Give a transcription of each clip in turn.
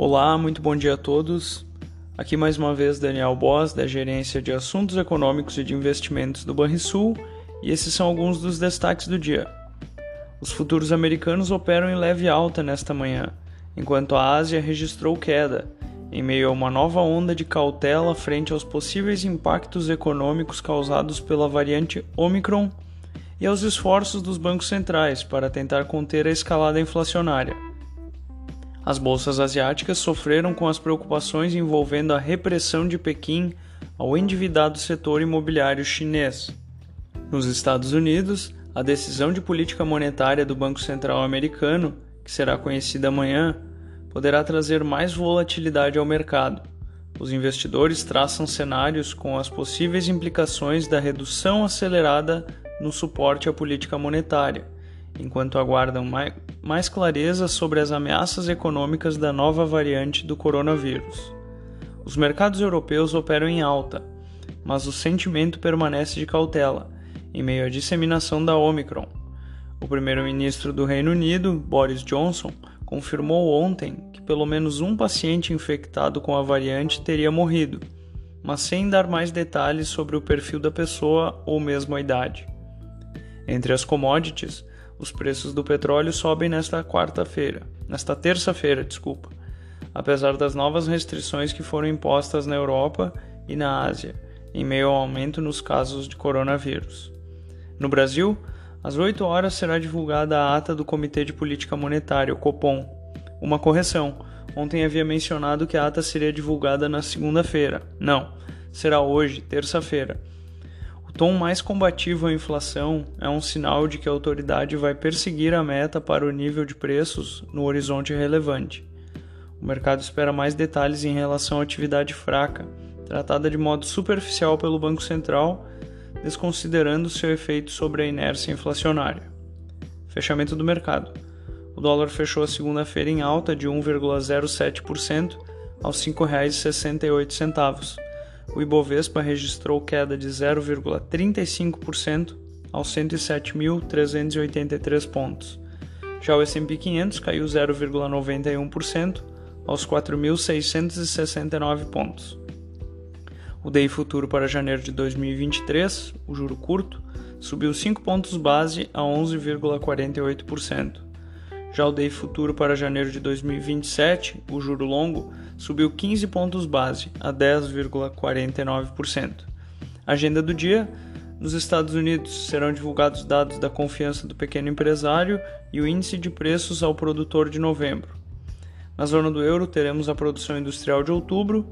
Olá, muito bom dia a todos. Aqui mais uma vez Daniel Boss, da Gerência de Assuntos Econômicos e de Investimentos do Banrisul, e esses são alguns dos destaques do dia. Os futuros americanos operam em leve alta nesta manhã, enquanto a Ásia registrou queda, em meio a uma nova onda de cautela frente aos possíveis impactos econômicos causados pela variante Omicron e aos esforços dos bancos centrais para tentar conter a escalada inflacionária. As bolsas asiáticas sofreram com as preocupações envolvendo a repressão de Pequim ao endividado setor imobiliário chinês. Nos Estados Unidos, a decisão de política monetária do Banco Central americano, que será conhecida amanhã, poderá trazer mais volatilidade ao mercado. Os investidores traçam cenários com as possíveis implicações da redução acelerada no suporte à política monetária enquanto aguardam mais clareza sobre as ameaças econômicas da nova variante do coronavírus. Os mercados europeus operam em alta, mas o sentimento permanece de cautela, em meio à disseminação da Omicron. O primeiro-ministro do Reino Unido, Boris Johnson, confirmou ontem que pelo menos um paciente infectado com a variante teria morrido, mas sem dar mais detalhes sobre o perfil da pessoa ou mesmo a idade. Entre as commodities, os preços do petróleo sobem nesta quarta-feira, nesta terça-feira, desculpa, apesar das novas restrições que foram impostas na Europa e na Ásia, em meio ao aumento nos casos de coronavírus. No Brasil, às 8 horas será divulgada a ata do Comitê de Política Monetária, o Copom. Uma correção. Ontem havia mencionado que a ata seria divulgada na segunda-feira. Não, será hoje, terça-feira tom mais combativo à inflação é um sinal de que a autoridade vai perseguir a meta para o nível de preços no horizonte relevante. O mercado espera mais detalhes em relação à atividade fraca, tratada de modo superficial pelo Banco Central, desconsiderando seu efeito sobre a inércia inflacionária. Fechamento do mercado. O dólar fechou a segunda-feira em alta de 1,07% aos R$ 5,68 o Ibovespa registrou queda de 0,35% aos 107.383 pontos. Já o S&P 500 caiu 0,91% aos 4.669 pontos. O DI futuro para janeiro de 2023, o juro curto, subiu 5 pontos base a 11,48%. Já o DI futuro para janeiro de 2027, o juro longo, subiu 15 pontos base a 10,49%. Agenda do dia: nos Estados Unidos serão divulgados dados da confiança do pequeno empresário e o índice de preços ao produtor de novembro. Na zona do euro teremos a produção industrial de outubro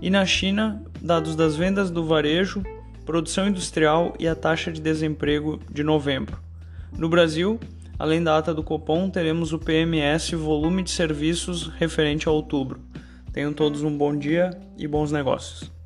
e na China, dados das vendas do varejo, produção industrial e a taxa de desemprego de novembro. No Brasil, Além da ata do Copom, teremos o PMS Volume de Serviços referente a outubro. Tenham todos um bom dia e bons negócios.